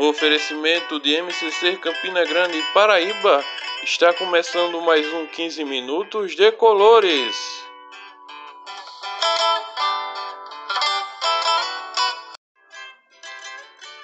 No oferecimento de MCC Campina Grande, Paraíba, está começando mais um 15 minutos de colores.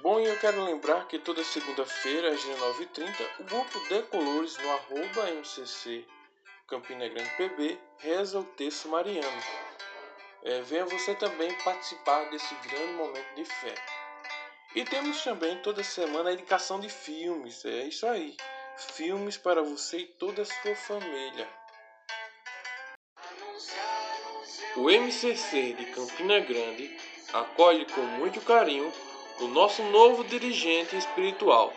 Bom, e eu quero lembrar que toda segunda-feira, às 19h30, o grupo de colores no arroba MCC Campina Grande PB reza o texto mariano. É, venha você também participar desse grande momento de fé. E temos também toda semana a indicação de filmes. É isso aí. Filmes para você e toda a sua família. O MCC de Campina Grande acolhe com muito carinho o nosso novo dirigente espiritual,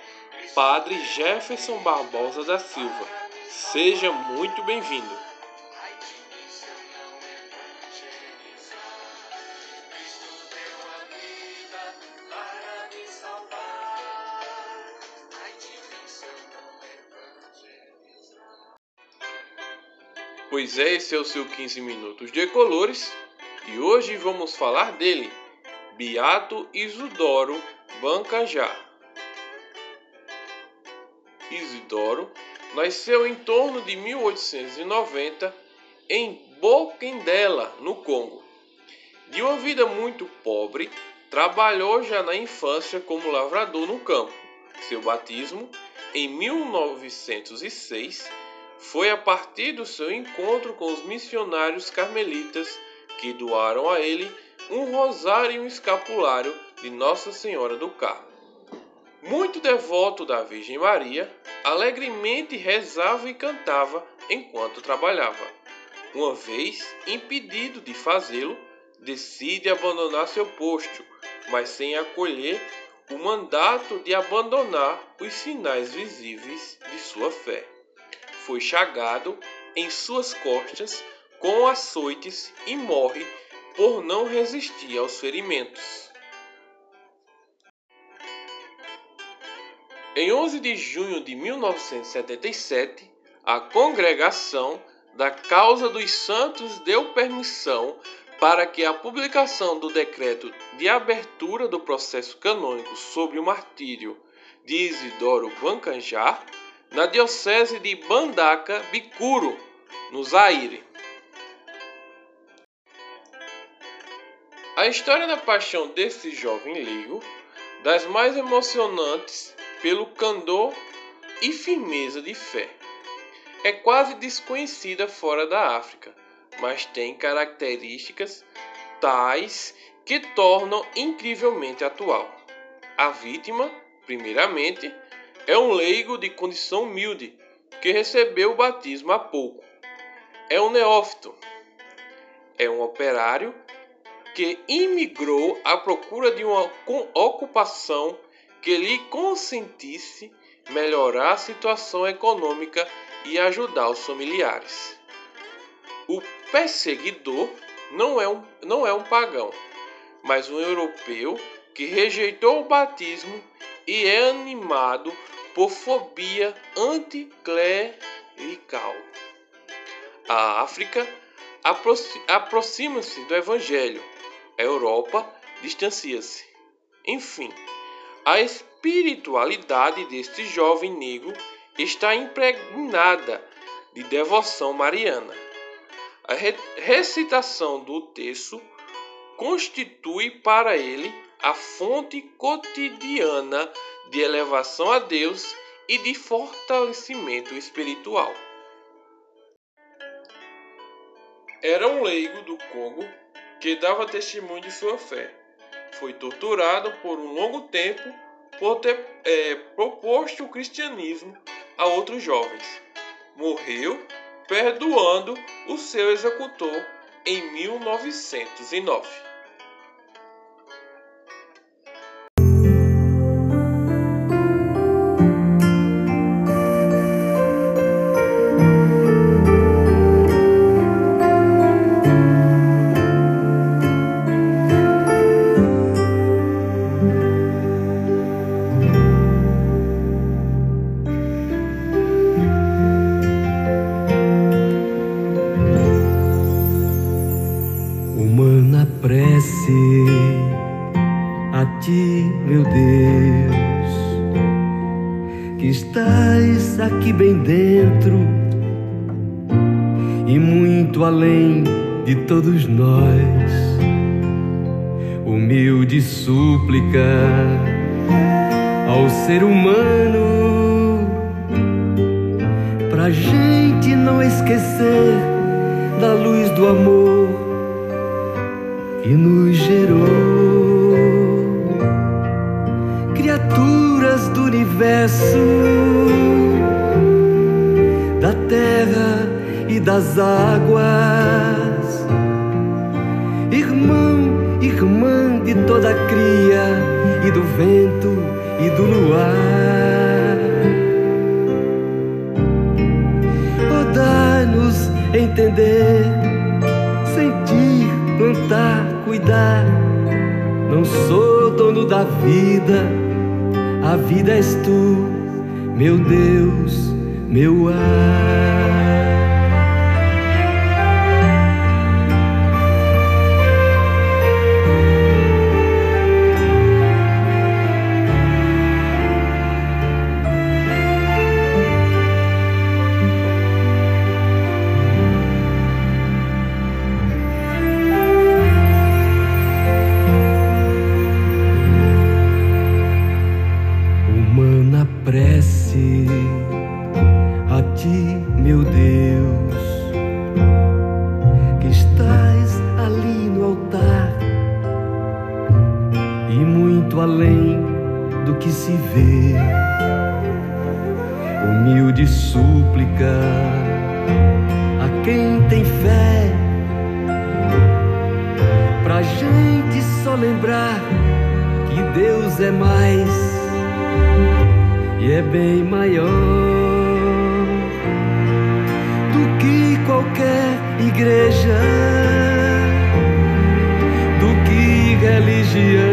Padre Jefferson Barbosa da Silva. Seja muito bem-vindo. Pois é, esse é o seu 15 minutos de colores e hoje vamos falar dele, Beato Isidoro Bancajá. Isidoro nasceu em torno de 1890 em Boquendela, no Congo. De uma vida muito pobre, trabalhou já na infância como lavrador no campo. Seu batismo, em 1906, foi a partir do seu encontro com os missionários carmelitas que doaram a ele um rosário e um escapulário de Nossa Senhora do Carmo. Muito devoto da Virgem Maria, alegremente rezava e cantava enquanto trabalhava. Uma vez impedido de fazê-lo, decide abandonar seu posto, mas sem acolher o mandato de abandonar os sinais visíveis de sua fé foi chagado em suas costas com açoites e morre por não resistir aos ferimentos. Em 11 de junho de 1977, a Congregação da Causa dos Santos deu permissão para que a publicação do decreto de abertura do processo canônico sobre o martírio de Isidoro Vancanjar na diocese de Bandaka Bikuro, no Zaire. A história da paixão desse jovem leigo, das mais emocionantes pelo candor e firmeza de fé, é quase desconhecida fora da África, mas tem características tais que tornam incrivelmente atual. A vítima, primeiramente, é um leigo de condição humilde que recebeu o batismo há pouco. É um neófito. É um operário que imigrou à procura de uma ocupação que lhe consentisse melhorar a situação econômica e ajudar os familiares. O perseguidor não é um, não é um pagão, mas um europeu que rejeitou o batismo e é animado por fobia anticlerical. A África aproxima-se do Evangelho, a Europa distancia-se. Enfim, a espiritualidade deste jovem negro está impregnada de devoção mariana. A recitação do texto constitui para ele a fonte cotidiana de elevação a Deus e de fortalecimento espiritual. Era um leigo do Congo que dava testemunho de sua fé. Foi torturado por um longo tempo por ter é, proposto o cristianismo a outros jovens. Morreu perdoando o seu executor em 1909. Aqui bem dentro e muito além de todos nós. Humilde súplica ao ser humano, pra gente não esquecer da luz do amor que nos gerou. Criaturas do universo, das águas, irmão, irmã de toda a cria e do vento e do luar. Oh, dá-nos entender, sentir, plantar, cuidar. Não sou dono da vida, a vida és tu, meu Deus, meu ar. se vê, humilde súplica a quem tem fé, pra gente só lembrar que Deus é mais e é bem maior do que qualquer igreja, do que religião.